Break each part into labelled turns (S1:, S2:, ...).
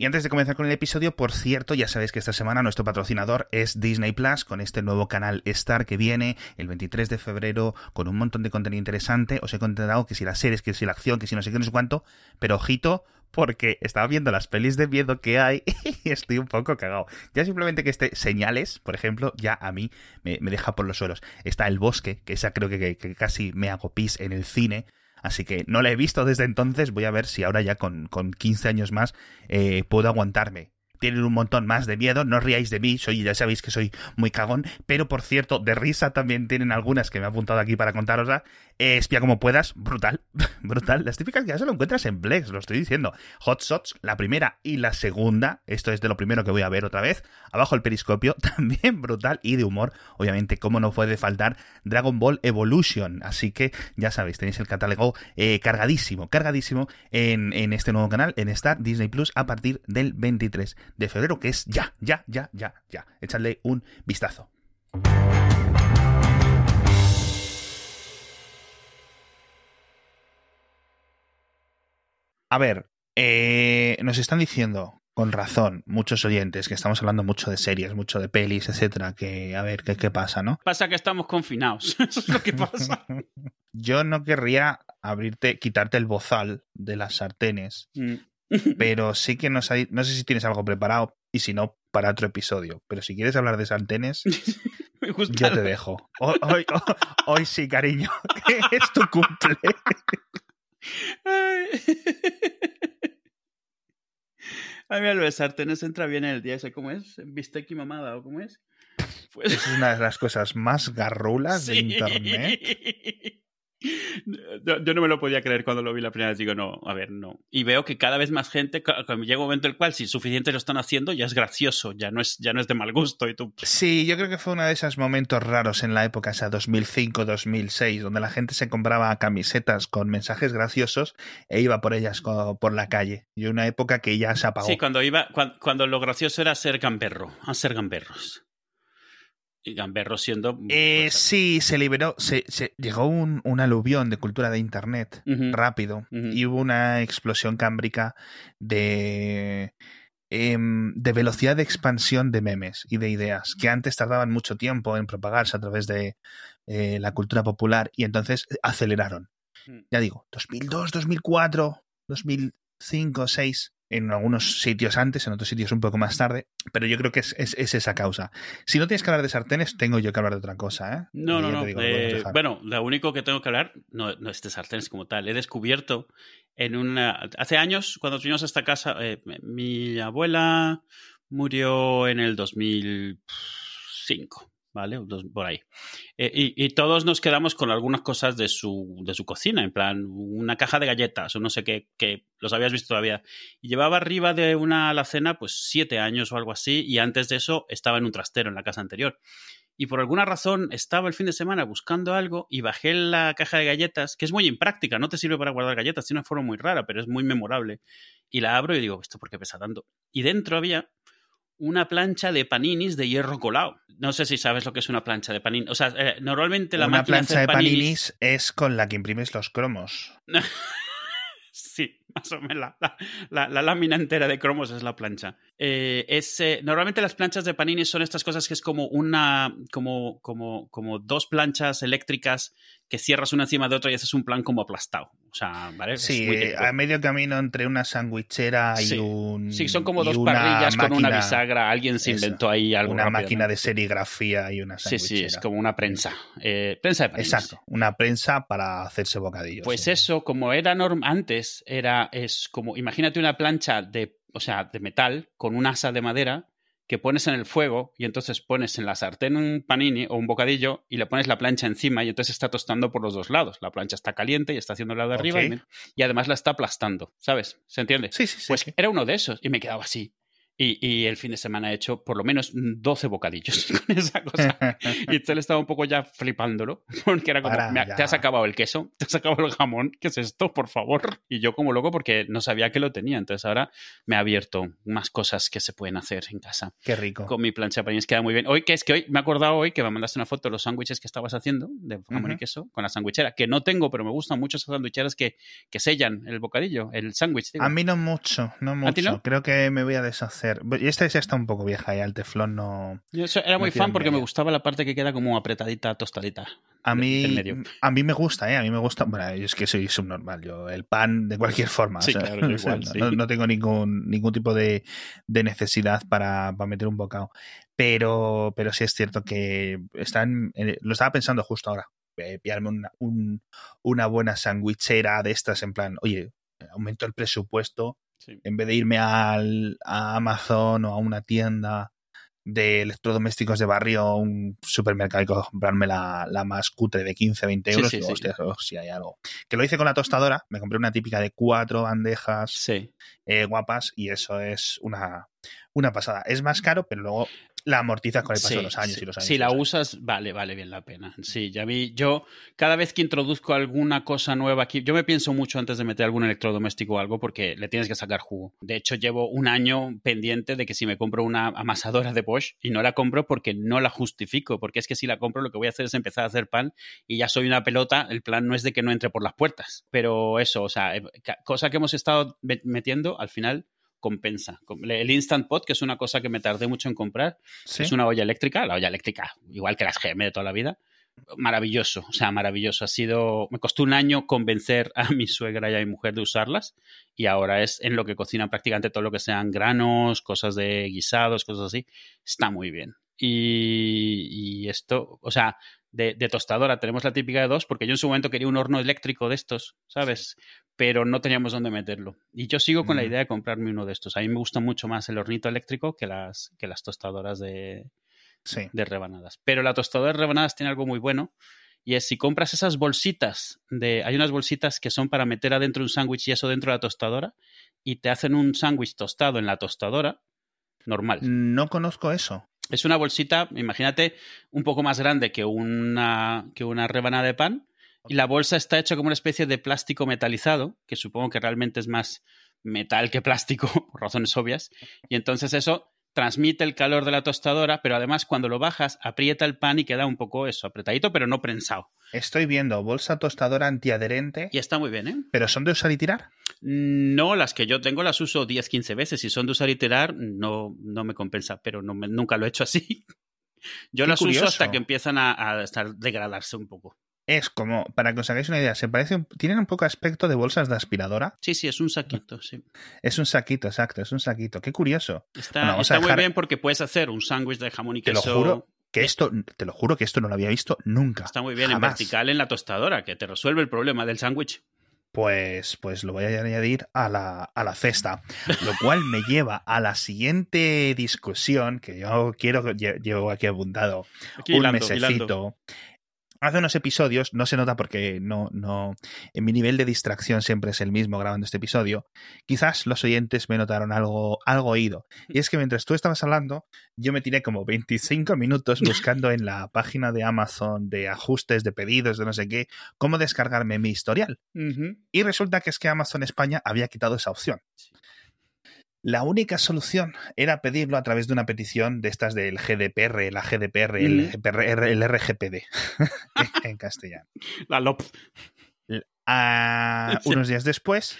S1: Y antes de comenzar con el episodio, por cierto, ya sabéis que esta semana nuestro patrocinador es Disney Plus, con este nuevo canal Star que viene el 23 de febrero con un montón de contenido interesante. Os he contado que si las series, que si la acción, que si no sé qué, no sé cuánto, pero ojito, porque estaba viendo las pelis de miedo que hay y estoy un poco cagado. Ya simplemente que esté señales, por ejemplo, ya a mí me, deja por los suelos. Está El Bosque, que esa creo que, que casi me hago pis en el cine. Así que no la he visto desde entonces. Voy a ver si ahora ya con, con 15 años más eh, puedo aguantarme tienen un montón más de miedo. No os riáis de mí, soy, ya sabéis que soy muy cagón. Pero por cierto, de risa también tienen algunas que me he apuntado aquí para contaros. Eh, espía como puedas, brutal, brutal. Las típicas que ya se lo encuentras en Plex, lo estoy diciendo. Hot Shots, la primera y la segunda. Esto es de lo primero que voy a ver otra vez. Abajo el periscopio, también brutal y de humor. Obviamente, como no puede faltar, Dragon Ball Evolution. Así que ya sabéis, tenéis el catálogo eh, cargadísimo, cargadísimo en, en este nuevo canal, en Star Disney Plus, a partir del 23 de febrero, que es ya, ya, ya, ya, ya. Echadle un vistazo. A ver, eh, nos están diciendo, con razón, muchos oyentes, que estamos hablando mucho de series, mucho de pelis, etcétera, que a ver, ¿qué, pasa, no?
S2: Pasa que estamos confinados, eso es lo que pasa.
S1: Yo no querría abrirte, quitarte el bozal de las sartenes, mm. pero sí que nos hay, no sé si tienes algo preparado y si no, para otro episodio. Pero si quieres hablar de sartenes, yo te dejo. Hoy, hoy, sí, cariño, es tu cumple.
S2: A mí lo de sartenes entra bien en el día ¿cómo es? ¿Bistec y mamada o cómo es?
S1: Pues... Es una de las cosas más garrulas de internet.
S2: Yo, no me lo podía creer cuando lo vi la primera vez. Digo, no, a ver, no. Y veo que cada vez más gente, cuando llega un momento en el cual, si suficiente lo están haciendo, ya es gracioso, ya no es, ya no es de mal gusto. Y tú...
S1: Sí, yo creo que fue uno de esos momentos raros en la época, esa 2005-2006, donde la gente se compraba camisetas con mensajes graciosos e iba por ellas por la calle. Y una época que ya se apagó.
S2: Sí, cuando, iba, cuando, lo gracioso era ser gamberro, a ser gamberros. Y Gamberro siendo...
S1: Eh, sí, se liberó, se, llegó un, aluvión de cultura de Internet rápido y hubo una explosión cámbrica de, em, de velocidad de expansión de memes y de ideas que antes tardaban mucho tiempo en propagarse a través de eh, la cultura popular y entonces aceleraron. Ya digo, 2002, 2004, 2005, 2006 en algunos sitios antes, en otros sitios un poco más tarde, pero yo creo que es, esa causa. Si no tienes que hablar de sartenes, tengo yo que hablar de otra cosa, ¿eh?
S2: No, no, no. Eh, bueno, lo único que tengo que hablar no, es de sartenes como tal. He descubierto en una... Hace años, cuando tuvimos esta casa, eh, mi abuela murió en el 2005. ¿Vale? Por ahí. Eh, y, todos nos quedamos con algunas cosas de su, de su cocina, en plan, una caja de galletas o no sé qué, que los habías visto todavía. Llevaba arriba de una alacena, pues siete años o algo así, y antes de eso estaba en un trastero en la casa anterior. Y por alguna razón estaba el fin de semana buscando algo y bajé la caja de galletas, que es muy impráctica, no te sirve para guardar galletas, tiene una forma muy rara, pero es muy memorable. Y la abro y digo, ¿esto por qué pesa tanto? Y dentro había una plancha de paninis de hierro colado. No sé si sabes lo que es una plancha de paninis. O sea, eh, normalmente la
S1: una plancha de paninis... es con la que imprimes los cromos.
S2: sí, más o menos. La, lámina entera de cromos es la plancha. Eh, es, eh, normalmente las planchas de paninis son estas cosas que es como una. como, como, como dos planchas eléctricas que cierras una encima de otra y haces un plan como aplastado. O sea, ¿vale?
S1: Sí, a medio camino entre una sandwichera y un.
S2: Sí, son como dos parrillas con una bisagra. Alguien se inventó ahí algo.
S1: Una máquina de serigrafía y una sandwichera.
S2: Sí, sí, es como una prensa. Eh, prensa de
S1: Exacto, una prensa para hacerse bocadillos.
S2: Pues eso, como era norm antes, era. Es como. Imagínate una plancha de. O sea, de metal con un asa de madera que pones en el fuego y entonces pones en la sartén un panini o un bocadillo y le pones la plancha encima y entonces está tostando por los dos lados. La plancha está caliente y está haciendo el lado de arriba y, además la está aplastando, ¿sabes? ¿Se entiende?
S1: Sí, sí, sí.
S2: Pues era uno de esos y me quedaba así. Y, y, el fin de semana he hecho por lo menos 12 bocadillos con esa cosa. y él estaba un poco ya flipándolo, porque era como, te has acabado el queso, te has acabado el jamón, ¿qué es esto, por favor? Y yo como loco porque no sabía que lo tenía, entonces ahora me ha abierto más cosas que se pueden hacer en casa.
S1: Qué rico.
S2: Con mi plancha para mí queda muy bien. Hoy, que es que hoy me he acordado hoy que me mandaste una foto de los sándwiches que estabas haciendo, de jamón y queso, con la sandwichera, que no tengo, pero me gustan mucho esas sandwicheras que, que sellan el bocadillo, el sándwich.
S1: A mí no mucho, no mucho. Creo que me voy a deshacer y esta ya está un poco vieja y al teflón no.
S2: Yo era muy fan porque me gustaba la parte que queda como apretadita, tostadita.
S1: A mí, a mí me gusta, ¿eh? A mí me gusta. Bueno, es que soy subnormal. Yo, el pan de cualquier forma. no, tengo ningún, ningún tipo de, necesidad para, meter un bocado. Pero, pero sí es cierto que están. Lo estaba pensando justo ahora. Eh, pillarme una, una buena sandwichera de estas en plan, oye, aumento el presupuesto en vez de irme al, a Amazon o a una tienda de electrodomésticos de barrio o un supermercado y comprarme la, la, más cutre de 15, 20 euros, sí, oh, si hay algo. Que lo hice con la tostadora, me compré una típica de cuatro bandejas eh, guapas y eso es una, una pasada. Es más caro, pero luego la amortizas con el paso de los años y los años.
S2: Si la usas, vale, vale bien la pena. Sí, ya vi, yo cada vez que introduzco alguna cosa nueva aquí, yo me pienso mucho antes de meter algún electrodoméstico o algo porque le tienes que sacar jugo. De hecho, llevo un año pendiente de que si me compro una amasadora de Bosch y no la compro porque no la justifico, porque es que si la compro lo que voy a hacer es empezar a hacer pan y ya soy una pelota, el plan no es de que no entre por las puertas. Pero eso, o sea, eh, cosa que hemos estado metiendo, al final compensa. El Instant Pot, que es una cosa que me tardé mucho en comprar, es una olla eléctrica, la olla eléctrica, igual que las GM de toda la vida. Maravilloso, o sea, maravilloso. Ha sido. Me costó un año convencer a mi suegra y a mi mujer de usarlas, y ahora es en lo que cocinan prácticamente todo lo que sean granos, cosas de guisados, cosas así. Está muy bien. Y, y esto, o sea, de, tostadora. Tenemos la típica de dos, porque yo en su momento quería un horno eléctrico de estos, ¿sabes? Pero no teníamos dónde meterlo. Y yo sigo con la idea de comprarme uno de estos. A mí me gusta mucho más el hornito eléctrico que las, que las tostadoras de, de rebanadas. Pero la tostadora de rebanadas tiene algo muy bueno. Y es si compras esas bolsitas de. Hay unas bolsitas que son para meter adentro un sándwich y eso dentro de la tostadora. Y te hacen un sándwich tostado en la tostadora. Normal.
S1: No conozco eso.
S2: Es una bolsita, imagínate, un poco más grande que una, que una rebanada de pan. Y la bolsa está hecha como una especie de plástico metalizado, que supongo que realmente es más metal que plástico, por razones obvias. Y entonces eso transmite el calor de la tostadora, pero además cuando lo bajas aprieta el pan y queda un poco eso, apretadito, pero no prensado.
S1: Estoy viendo bolsa tostadora antiadherente.
S2: Y está muy bien, ¿eh?
S1: ¿Pero son de usar y tirar?
S2: No, las que yo tengo las uso 10, 15 veces. Si son de usar y tirar, no, no me compensa, pero no nunca lo he hecho así. Yo las uso hasta que empiezan a, a estar, degradarse un poco
S1: es como, para que os hagáis una idea, se parece, tienen un poco aspecto de bolsas de aspiradora.
S2: Sí, sí, es un saquito, sí.
S1: Es un saquito, exacto, es un saquito. Qué curioso.
S2: Está, muy bien porque puedes hacer un sándwich de jamón y queso.
S1: Te lo juro que esto, te lo juro que esto no lo había visto nunca.
S2: Está muy bien en vertical en la tostadora, que te resuelve el problema del sándwich.
S1: Pues, pues lo voy a añadir a la, a la cesta. Lo cual me lleva a la siguiente discusión que yo quiero, llevo aquí apuntado un mesecito hace unos episodios, no se nota porque no, no, en mi nivel de distracción siempre es el mismo grabando este episodio, quizás los oyentes me notaron algo, algo oído. Y es que mientras tú estabas hablando, yo me tiré como 25 minutos buscando en la página de Amazon de ajustes, de pedidos, de no sé qué, cómo descargarme mi historial. Y resulta que es que Amazon España había quitado esa opción. La única solución era pedirlo a través de una petición de estas del GDPR, la GDPR, el, RGPD en castellano.
S2: La LOP.
S1: Unos días después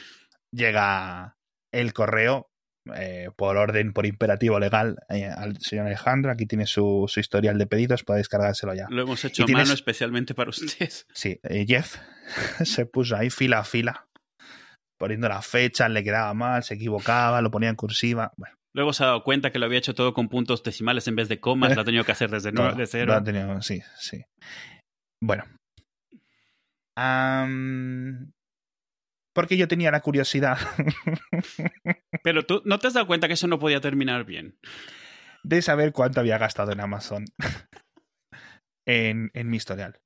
S1: llega el correo eh, por orden, por imperativo legal eh, al señor Alejandro. Aquí tiene su, historial de pedidos, puede descargárselo ya.
S2: Lo hemos hecho a mano especialmente para ustedes.
S1: Sí, eh, Jeff se puso ahí fila a fila poniendo la fecha, le quedaba mal, se equivocaba, lo ponía en cursiva. Bueno.
S2: Luego se ha dado cuenta que lo había hecho todo con puntos decimales en vez de comas, lo ha tenido que hacer desde de cero.
S1: Lo ha tenido, sí, sí. Bueno. porque yo tenía la curiosidad.
S2: Pero tú no te has dado cuenta que eso no podía terminar bien.
S1: De saber cuánto había gastado en Amazon en, en mi historial.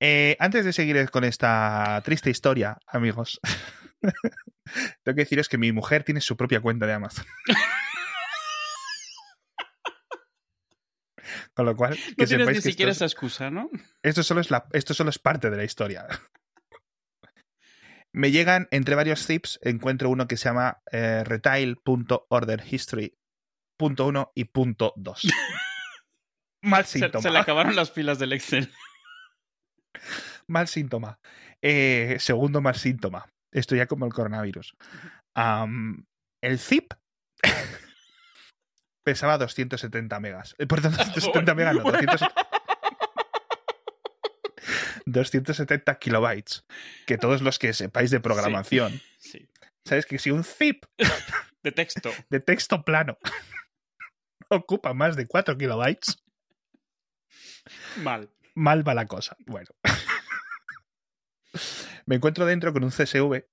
S1: Eh, antes de seguir con esta triste historia, amigos, tengo que deciros que mi mujer tiene su propia cuenta de Amazon. Con lo cual, que
S2: no
S1: tienes
S2: ni siquiera esa excusa, ¿no?
S1: Esto solo, es esto solo es parte de la historia. Me llegan entre varios zips, encuentro uno que se llama eh, retail.orderhistory.1 y punto .2. Mal síntoma.
S2: Se, le acabaron las pilas del Excel.
S1: Mal síntoma. Eh, segundo mal síntoma. Esto ya como el coronavirus. El zip pesaba 270 megas. Eh, perdón, 270 megas, no, 200 270 kilobytes. Que todos los que sepáis de programación,
S2: Sí.
S1: sabes que si un zip
S2: De texto.
S1: de texto plano ocupa más de 4 kilobytes,
S2: Mal.
S1: mal va la cosa. Bueno. Me encuentro dentro con un CSV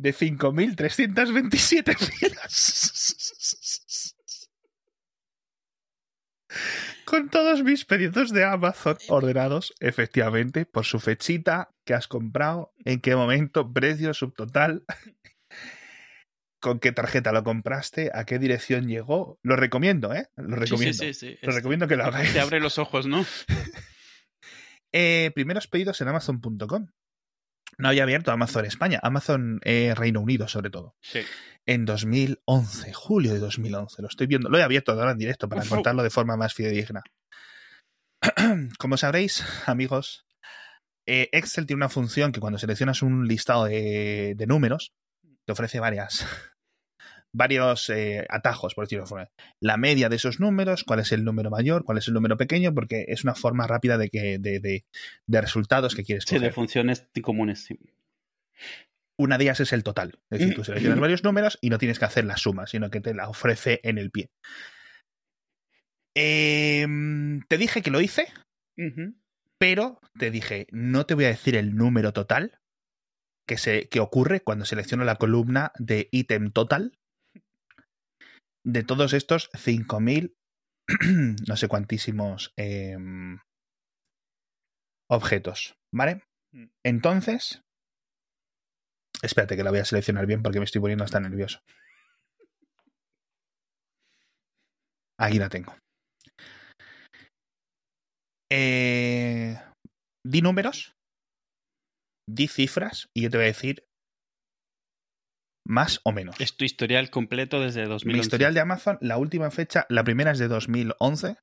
S1: de 5.327 filas. Con todos mis pedidos de Amazon ordenados, efectivamente, por su fechita, que has comprado, en qué momento, precio, subtotal, con qué tarjeta lo compraste, a qué dirección llegó. Lo recomiendo, ¿eh? Lo recomiendo.
S2: sí, sí, sí.
S1: Lo recomiendo que lo hagáis.
S2: Te abre los ojos, ¿no?
S1: Eh, primeros pedidos en Amazon.com. No había abierto Amazon España, Amazon eh, Reino Unido sobre todo.
S2: Sí.
S1: En 2011, julio de 2011. Lo estoy viendo, lo he abierto ahora en directo para
S2: Uf.
S1: contarlo de forma más fidedigna. Como sabréis, amigos, eh, Excel tiene una función que cuando seleccionas un listado de, de números, te ofrece varias, varios eh, atajos, por decirlo de forma. La media de esos números, cuál es el número mayor, cuál es el número pequeño, porque es una forma rápida de, que, de, de- de resultados que quieres
S2: Sí, de funciones comunes, sí.
S1: Una de ellas es el total. Es decir, tú seleccionas varios números y no tienes que hacer la suma, sino que te la ofrece en el pie. Em, te dije que lo hice, pero te dije, no te voy a decir el número total que, se, que ocurre cuando selecciono la columna de ítem total de todos estos 5.000, no sé cuantísimos em, objetos, ¿vale? Entonces, espérate que la voy a seleccionar bien porque me estoy poniendo hasta nervioso. Aquí la tengo. Eh, di números, di cifras y yo te voy a decir más o menos.
S2: Es tu historial completo desde 2011.
S1: Mi historial de Amazon, la última fecha, la primera es de 2011.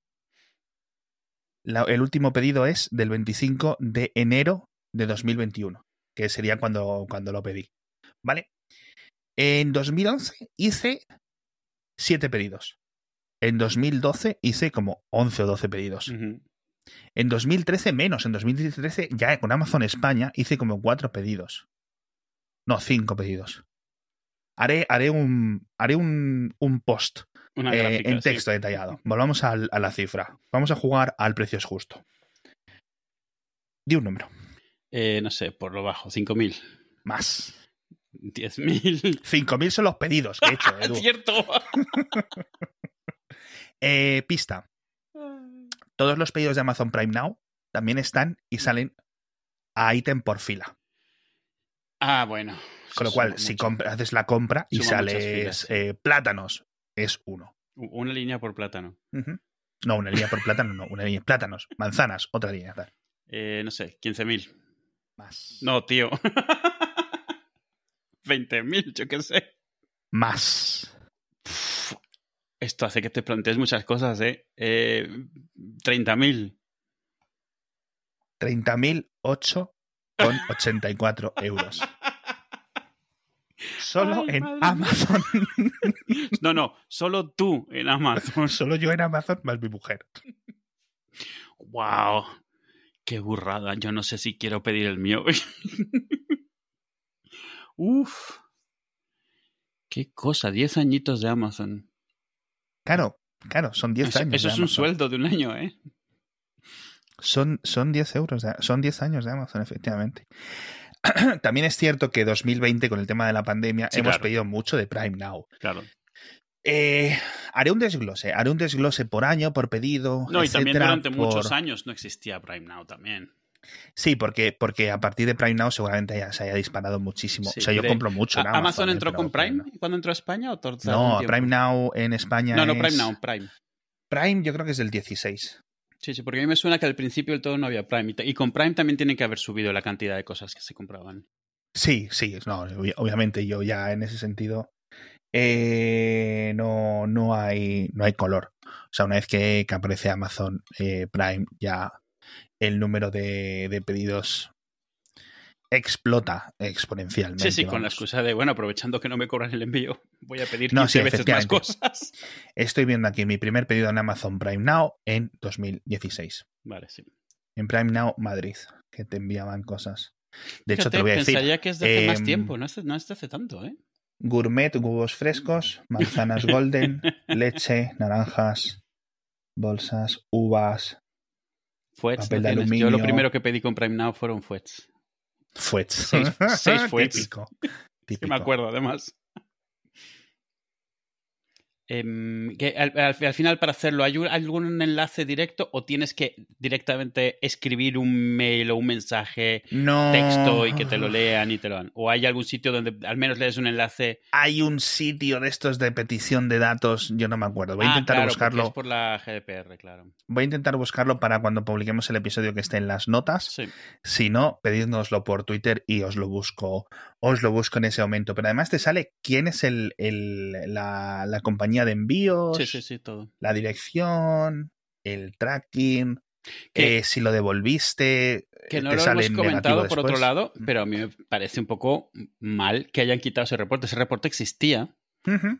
S1: La- el último pedido es del 25 de enero de 2021, que sería cuando, cuando lo pedí. ¿Vale? En 2011 hice 7 pedidos. En 2012 hice como 11 o 12 pedidos. En 2013 menos. En 2013 ya con Amazon España hice como 4 pedidos. No, 5 pedidos. Haré, haré un, haré un, un post eh, en
S2: sí.
S1: texto detallado. Volvamos a la cifra. Vamos a jugar al precio justo. Di un número.
S2: Eh, no sé, por lo bajo, 5.000.
S1: Más.
S2: 10.000.
S1: 5.000 son los pedidos que he hecho, Edu.
S2: ¡Cierto!
S1: Eh, pista. Todos los pedidos de Amazon Prime Now también están y salen a ítem por fila.
S2: ah, bueno.
S1: Con lo cual, si haces la compra y
S2: Suma
S1: sales eh, plátanos, es uno.
S2: Una línea por plátano.
S1: No, una línea por plátano, no, una línea. Plátanos, manzanas, otra línea.
S2: Eh, no sé, 15.000.
S1: Más.
S2: No, tío. 20.000, yo qué sé.
S1: Más.
S2: Esto hace que te plantees muchas cosas, ¿eh? eh 30.000.
S1: 30.008,84 euros. Solo
S2: Ay,
S1: en
S2: madre.
S1: Amazon.
S2: No, no, solo tú en Amazon.
S1: Solo yo en Amazon más mi mujer.
S2: ¡Wow! ¡Qué burrada! Yo no sé si quiero pedir el mío. Uf. ¡Qué cosa! 10 añitos de Amazon.
S1: Claro, claro, son 10
S2: Eso,
S1: años.
S2: eso
S1: de
S2: es un sueldo de un año, ¿eh?
S1: Son, son 10 euros, de- son 10 años de Amazon, efectivamente. También es cierto que 2020, con el tema de la pandemia,
S2: Sí,
S1: hemos
S2: claro.
S1: pedido mucho de Prime Now.
S2: Claro.
S1: Eh, haré un desglose, haré un desglose por año, por pedido.
S2: No, y también durante muchos años no existía Prime Now también.
S1: Sí, porque, porque a partir de Prime Now seguramente se haya disparado muchísimo.
S2: Sí,
S1: o sea, yo
S2: de-
S1: compro mucho. en
S2: ¿A- ¿Amazon
S1: ¿eh?
S2: entró con Prime cuando entró a España o
S1: No? Prime Now en España
S2: No, no,
S1: es-
S2: Prime Now, Prime.
S1: Prime yo creo que es del 16.
S2: Sí, sí, porque a mí me suena que al principio del todo no había Prime. Y con Prime también tiene que haber subido la cantidad de cosas que se compraban.
S1: Sí, sí, no, obviamente yo ya en ese sentido eh, no, no, hay, no hay color. O sea, una vez que, aparece Amazon eh, Prime, ya el número de, de, pedidos explota exponencialmente.
S2: Sí, sí, con la excusa de, bueno, aprovechando que no me cobran el envío, voy a pedir 15 veces más cosas.
S1: Estoy viendo aquí mi primer pedido en Amazon Prime Now en 2016.
S2: Vale, sí.
S1: En Prime Now Madrid, que te enviaban cosas. De hecho, te voy a decir.
S2: Pensaría que es de hace más em, tiempo, no es, no es de hace tanto, ¿eh?
S1: Gourmet, huevos frescos, manzanas golden, leche, naranjas, bolsas, uvas,
S2: Fuets, papel de aluminio. Yo lo primero que pedí con Prime Now fueron fuets.
S1: Fuets.
S2: Seis, seis fuets. Típico. Típico. me acuerdo, además. Em, que al, final, para hacerlo, ¿hay algún enlace directo o tienes que directamente escribir un mail o un mensaje texto y que te lo lean y te lo dan? ¿O hay algún sitio donde al menos lees un enlace?
S1: Hay un sitio de estos de petición de datos, yo no me acuerdo. Voy a ah, intentar buscarlo.
S2: Es por la GDPR, claro.
S1: Voy a intentar buscarlo para cuando publiquemos el episodio que esté en las notas. Si no, pedidnoslo por Twitter y os lo busco, os lo busco en ese momento. Pero además te sale quién es el, la, la compañía de envíos, la dirección, el tracking, que, si lo devolviste.
S2: Que no lo hemos comentado por otro lado, pero a mí me parece un poco mal que hayan quitado ese reporte. Ese reporte existía.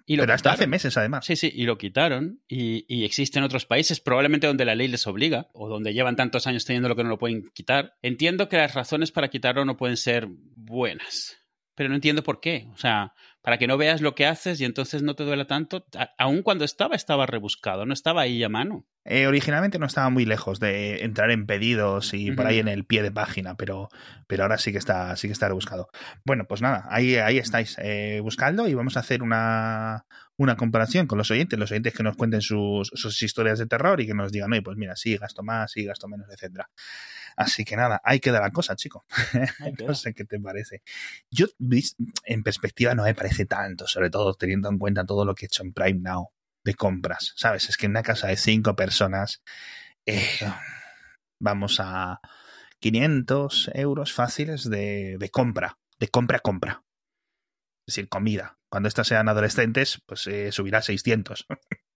S1: y lo pero hasta hace meses, además.
S2: Sí, sí, y lo quitaron. Y, y, existe en otros países, probablemente donde la ley les obliga, o donde llevan tantos años teniendo lo que no lo pueden quitar. Entiendo que las razones para quitarlo no pueden ser buenas pero no entiendo por qué. O sea, para que no veas lo que haces y entonces no te duela tanto, aun cuando estaba, estaba rebuscado, no estaba ahí a mano.
S1: Eh, originalmente no estaba muy lejos de entrar en pedidos y por ahí en el pie de página, pero, pero ahora sí que está, sí que está rebuscado. Bueno, pues nada, ahí, ahí estáis eh, buscando y vamos a hacer una, una comparación con los oyentes, los oyentes que nos cuenten sus, sus historias de terror y que nos digan, oye, pues mira, sí, gasto más, sí, gasto menos, etcétera. Así que nada, hay que dar la cosa, chico. no sé qué te parece. Yo, en perspectiva, no me parece tanto, sobre todo teniendo en cuenta todo lo que he hecho en Prime Now de compras. ¿Sabes? Es que en una casa de cinco personas eh, vamos a 500 euros fáciles de, de compra, de compra a compra. Es decir, comida. Cuando estas sean adolescentes, pues eh, subirá a 600.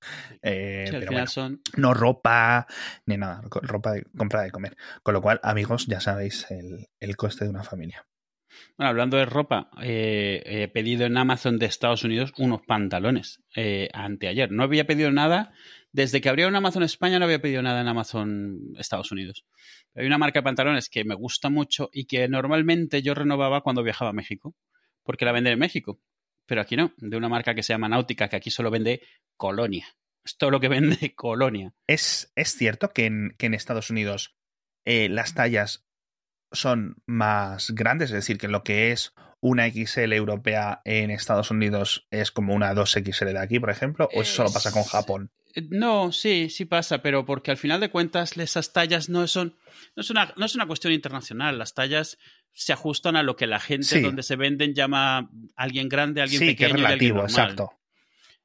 S1: Eh, pero son... No ropa, ni nada, ropa de compra de comer. Con lo cual, amigos, ya sabéis el, el coste de una familia.
S2: Bueno, hablando de ropa, eh, he pedido en Amazon de Estados Unidos unos pantalones eh, anteayer. No había pedido nada, desde que abrieron Amazon España no había pedido nada en Amazon Estados Unidos. Hay una marca de pantalones que me gusta mucho y que normalmente yo renovaba cuando viajaba a México, porque la venden en México pero aquí no, de una marca que se llama Náutica, que aquí solo vende Colonia. Es todo lo que vende Colonia.
S1: Es, es cierto que en, que en Estados Unidos eh, las tallas son más grandes, es decir, que lo que es una XL europea en Estados Unidos es como una 2XL de aquí, por ejemplo, o eso solo pasa con Japón.
S2: Eh, no, sí, sí pasa, pero porque al final de cuentas esas tallas no son, no es una, no es una cuestión internacional, las tallas se ajustan a lo que la gente donde se venden llama alguien grande, alguien pequeño que relativo, y alguien exacto.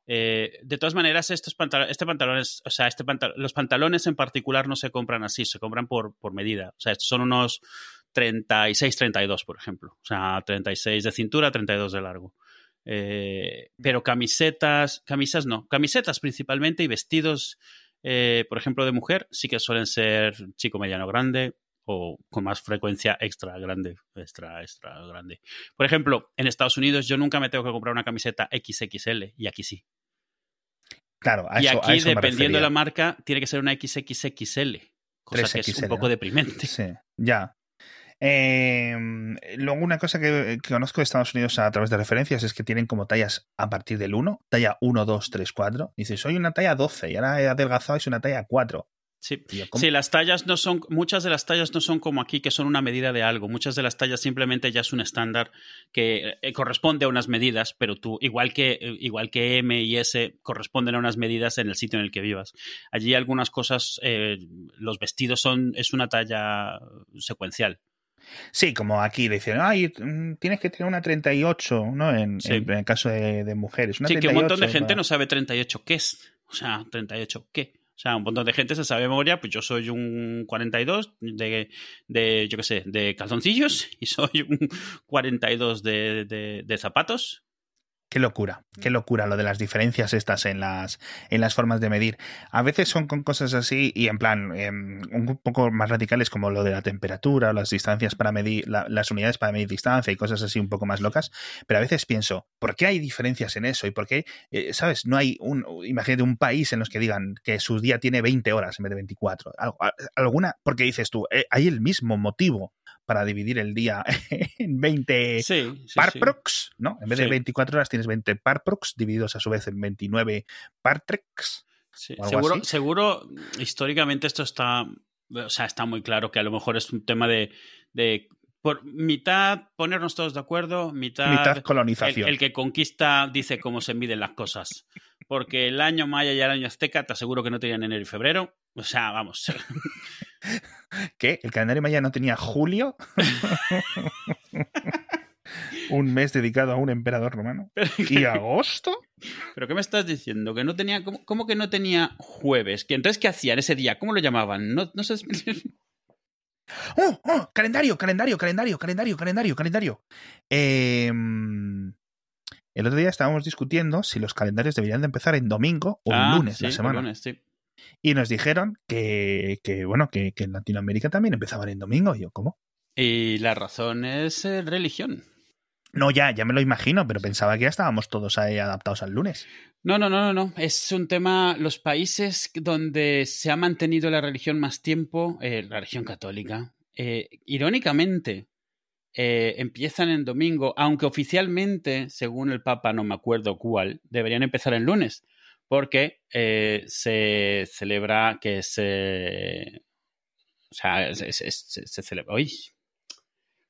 S2: Eh, de todas maneras, estos pantalones, este pantalones, o sea, este los pantalones en particular no se compran así, se compran por, por medida. O sea, estos son unos 36, 32, por ejemplo. O sea, 36 de cintura, 32 de largo. Eh, pero camisetas, camisas no, camisetas principalmente y vestidos, eh, por ejemplo, de mujer, sí que suelen ser chico, mediano, grande o con más frecuencia extra grande, extra, extra grande. Por ejemplo, en Estados Unidos yo nunca me tengo que comprar una camiseta XXL y aquí sí.
S1: Claro,
S2: y aquí,
S1: dependiendo
S2: de la marca, tiene que ser una XXXL, cosa que es un poco deprimente.
S1: Sí, ya. Eh, luego, una cosa que, conozco de Estados Unidos a través de referencias es que tienen como tallas a partir del 1, talla 1, 2, 3, 4. Dices, soy una talla 12 y ahora he adelgazado y es una talla 4.
S2: Sí. sí, las tallas no son, muchas de las tallas no son como aquí, que son una medida de algo. Muchas de las tallas simplemente ya es un estándar que eh, corresponde a unas medidas, pero tú, igual que, eh, igual que M y S, corresponden a unas medidas en el sitio en el que vivas. Allí algunas cosas, eh, los vestidos son, es una talla secuencial.
S1: Sí, como aquí dicen, ay, mm, tienes que tener una 38, ¿no? En, en, el caso de, mujeres.
S2: sí, que un montón de gente no sabe 38 qué es. O sea, 38 qué. O sea, un montón de gente se sabe de memoria, pues yo soy un 42 de, de yo qué sé, de calzoncillos y soy un 42 de, de, de zapatos
S1: Qué locura, qué locura lo de las diferencias estas en las, en las formas de medir. A veces son con cosas así y en plan em, un poco más radicales como lo de la temperatura o las distancias para medir, las unidades para medir distancia y cosas así un poco más locas. Pero a veces pienso, ¿por qué hay diferencias en eso? ¿Y por qué, eh, sabes, no hay un, imagínate un país en los que digan que su día tiene 20 horas en vez de 24? alguna, porque dices tú, eh, hay el mismo motivo para dividir el día en 20 parprox, ¿no? En vez de 24 horas tienes 20 parprox divididos a su vez en 29 partrex.
S2: Seguro, seguro, históricamente esto está, o sea, está muy claro que a lo mejor es un tema de, de por mitad ponernos todos de acuerdo, mitad,
S1: mitad colonización.
S2: El, que conquista dice cómo se miden las cosas. Porque el año maya y el año azteca te aseguro que no tenían enero y febrero. O sea, vamos.
S1: ¿Qué? ¿El calendario maya no tenía julio? un mes dedicado a un emperador romano. ¿Y agosto?
S2: ¿Pero qué me estás diciendo? ¿Que no tenía, cómo, que no tenía jueves? ¿Que entonces qué hacían ese día? ¿Cómo lo llamaban? No, no sé.
S1: ¡Oh! ¡Oh! Calendario, calendario, calendario, calendario, calendario, calendario. Em, el otro día estábamos discutiendo si los calendarios deberían de empezar en domingo o en ah, lunes la semana. Lunes, sí. Y nos dijeron que, que bueno, que, que, en Latinoamérica también empezaban en domingo. Y yo, ¿cómo?
S2: Y la razón es eh, religión.
S1: No, ya, ya me lo imagino, pero pensaba que ya estábamos todos ahí adaptados al lunes.
S2: No, no, no, no, no. Es un tema. Los países donde se ha mantenido la religión más tiempo, eh, la religión católica, eh, irónicamente, empiezan en domingo, aunque oficialmente, según el Papa, no me acuerdo cuál, deberían empezar en lunes porque eh, se celebra que se... O sea, se, celebra... Uy,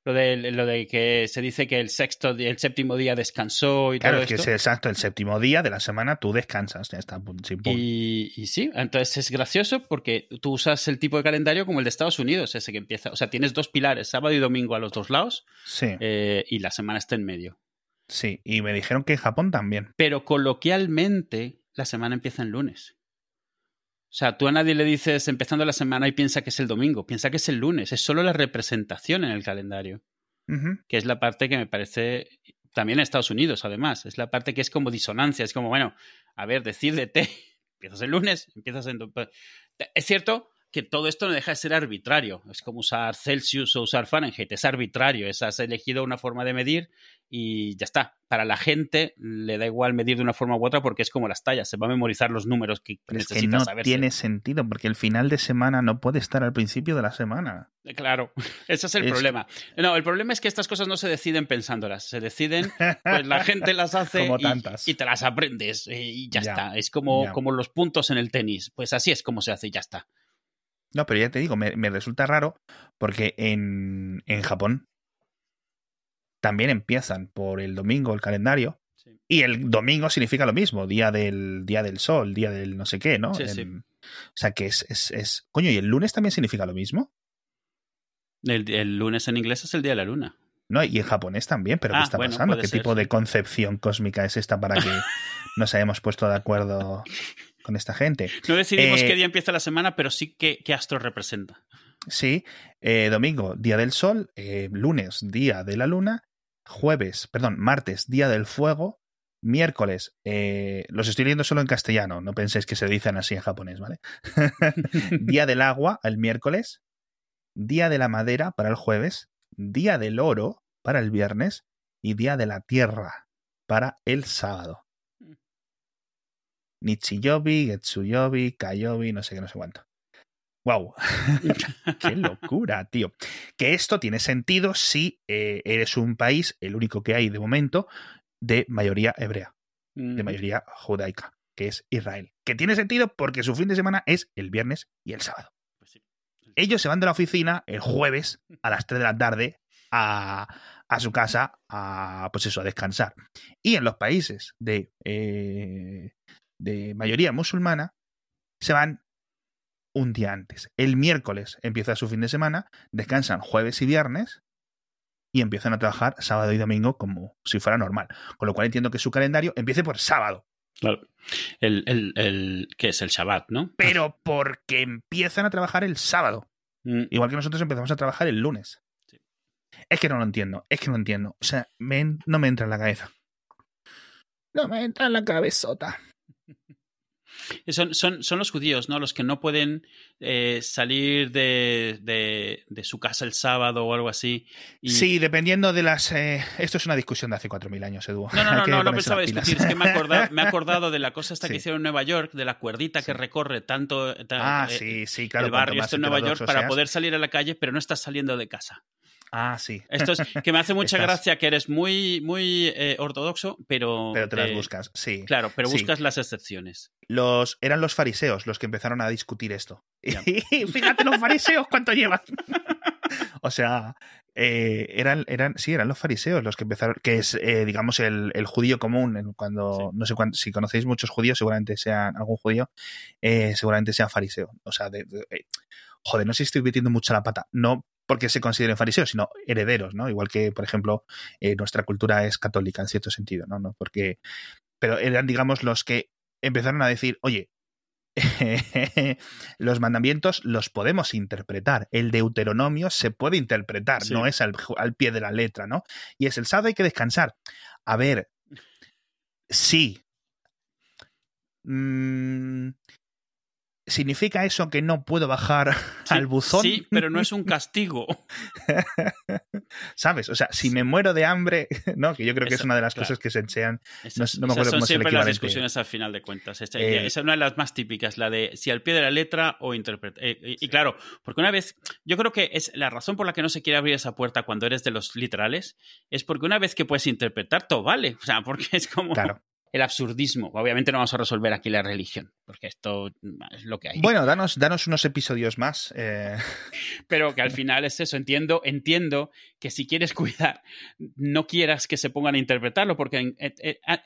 S2: lo de, lo de que se dice que el sexto el séptimo día descansó y
S1: claro,
S2: todo
S1: que es exacto, el séptimo día de la semana tú descansas, ya está.
S2: Y, y, sí, entonces es gracioso porque tú usas el tipo de calendario como el de Estados Unidos, ese que empieza, o sea, tienes dos pilares, sábado y domingo a los dos lados,
S1: sí.
S2: Eh, y la semana está en medio.
S1: Sí, y me dijeron que en Japón también.
S2: Pero coloquialmente la semana empieza en lunes. O sea, tú a nadie le dices empezando la semana y piensa que es el domingo, piensa que es el lunes, es solo la representación en el calendario, que es la parte que me parece, también en Estados Unidos además, es la parte que es como disonancia, es como, bueno, a ver, decídete, empiezas el lunes, empiezas en... Es cierto que todo esto no deja de ser arbitrario. Es como usar Celsius o usar Fahrenheit. Es arbitrario. Es, has elegido una forma de medir y ya está. Para la gente le da igual medir de una forma u otra porque es como las tallas. Se va a memorizar los números que necesitas
S1: es que no tiene sentido porque el final de semana no puede estar al principio de la semana.
S2: Eh, claro, ese es el problema. No, el problema es que estas cosas no se deciden pensándolas. Se deciden, pues la gente las hace y, te las aprendes eh, y ya, está. Es como, como los puntos en el tenis. Pues así es como se hace y ya está.
S1: No, pero ya te digo, me, resulta raro porque en, en, Japón también empiezan por el domingo el calendario. Y el domingo significa lo mismo, día del día del sol, día del no sé qué, ¿no?
S2: Sí, sí.
S1: O sea que es, es, es, Coño, ¿y el lunes también significa lo mismo?
S2: El, el, lunes en inglés es el día de la luna.
S1: No, y en japonés también, pero ¿qué ah, está pasando? ¿Qué tipo de concepción cósmica es esta para que nos hayamos puesto de acuerdo con esta gente.
S2: No decidimos qué eh, día empieza la semana, pero sí qué, astro representa.
S1: Sí, eh, domingo, día del sol, eh, lunes, día de la luna, jueves, perdón, martes, día del fuego, miércoles, los estoy leyendo solo en castellano, no penséis que se dicen así en japonés, ¿vale? día del agua, el miércoles, día de la madera para el jueves, día del oro para el viernes y día de la tierra para el sábado. Nichiyobi, Getsuyobi, Kayobi, no sé qué, no sé cuánto. ¡Wow! ¡Qué locura, tío! Que esto tiene sentido si eh, eres un país, el único que hay de momento, de mayoría hebrea, de mayoría judaica, que es Israel. Que tiene sentido porque su fin de semana es el viernes y el sábado. Ellos se van de la oficina el jueves a las 3 de la tarde a, a su casa a, pues eso, a descansar. Y en los países de eh, de mayoría musulmana se van un día antes. El miércoles empieza su fin de semana, descansan jueves y viernes y empiezan a trabajar sábado y domingo como si fuera normal. Con lo cual entiendo que su calendario empiece por sábado.
S2: Claro. El, el, el, ¿Qué es? El Shabbat, ¿no?
S1: Pero porque empiezan a trabajar el sábado.
S2: Mm,
S1: Igual que nosotros empezamos a trabajar el lunes.
S2: Sí.
S1: Es que no lo entiendo, es que no lo entiendo. O sea, me no me entra en la cabeza. No me entra en la cabezota.
S2: Son, son, son los judíos, ¿no? Los que no pueden eh, salir de, de, de su casa el sábado o algo así. Y-
S1: Sí, dependiendo de las... eh, Esto es una discusión de hace 4.000 años, Edu.
S2: No, no, no, no, no pensaba discutir. Es que me he acordado, me he acordado de la cosa esta que hicieron en Nueva York, de la cuerdita
S1: Sí.
S2: que recorre tanto ta-
S1: Ah,
S2: eh,
S1: sí, sí, claro.
S2: el barrio este en Nueva York para
S1: seas.
S2: poder salir a la calle, pero no estás saliendo de casa.
S1: Ah, sí.
S2: Esto es que me hace mucha
S1: Estás-
S2: gracia que eres muy, muy eh, ortodoxo, pero.
S1: Pero te las
S2: eh,
S1: buscas, sí.
S2: Claro, pero
S1: Sí.
S2: buscas las excepciones.
S1: Los, eran los fariseos los que empezaron a discutir esto. Y fíjate los fariseos cuánto llevan. o sea, eh, eran, eran, sí, eran los fariseos los que empezaron, que es, eh, digamos, el, el judío común. Cuando, no sé cuánto, si conocéis muchos judíos, seguramente sean algún judío, eh, seguramente sea fariseo. O sea, de, de- joder, no sé si estoy metiendo mucho la pata. No porque se consideren fariseos, sino herederos, ¿no? Igual que, por ejemplo, eh, nuestra cultura es católica en cierto sentido, ¿no? no porque, pero eran, digamos, los que empezaron a decir, oye, los mandamientos los podemos interpretar. El Deuteronomio se puede interpretar,
S2: Sí.
S1: no es al, al pie de la letra, ¿no? Y es el sábado hay que descansar. A ver, sí. Mm, ¿Significa eso que no puedo bajar
S2: Sí,
S1: al buzón?
S2: Sí, pero no es un castigo.
S1: ¿Sabes? O sea, si me muero de hambre, ¿no? Que yo creo que es una de las
S2: claro.
S1: cosas que se enseñan. No me acuerdo
S2: son
S1: cómo es el
S2: siempre las discusiones al final de cuentas. Esta,
S1: Eh,
S2: esa es una de las más típicas, la de si al pie de la letra o interpreta. eh, y, y
S1: Sí.
S2: claro, porque una vez, yo creo que es la razón por la que no se quiere abrir esa puerta cuando eres de los literales, es porque una vez que puedes interpretar, todo vale. O sea, porque es como
S1: Claro.
S2: El absurdismo. Obviamente no vamos a resolver aquí la religión, porque esto es lo que hay.
S1: Bueno, danos, danos unos episodios más. eh,
S2: Pero que al final es eso. Entiendo, entiendo que si quieres cuidar, no quieras que se pongan a interpretarlo, porque en- en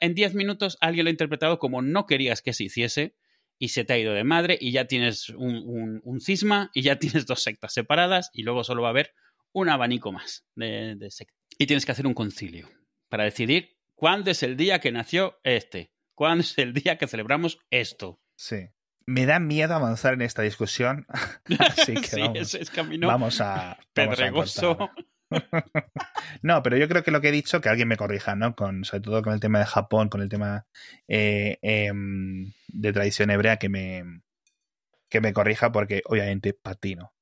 S2: en 10 minutos alguien lo ha interpretado como no querías que se hiciese y se te ha ido de madre y ya tienes un, un- un cisma y ya tienes dos sectas separadas y luego solo va a haber un abanico más de, de sectas. Y tienes que hacer un concilio para decidir cuándo es el día que nació este, cuándo es el día que celebramos esto.
S1: sí. Me da miedo avanzar en esta discusión. Así que
S2: sí,
S1: vamos,
S2: es, es camino
S1: vamos a. vamos a
S2: pedregoso.
S1: No, pero yo creo que lo que he dicho, que alguien me corrija, ¿no? Con, sobre todo con el tema de Japón, con el tema eh, em, de tradición hebrea, que me, que me corrija, porque obviamente patino.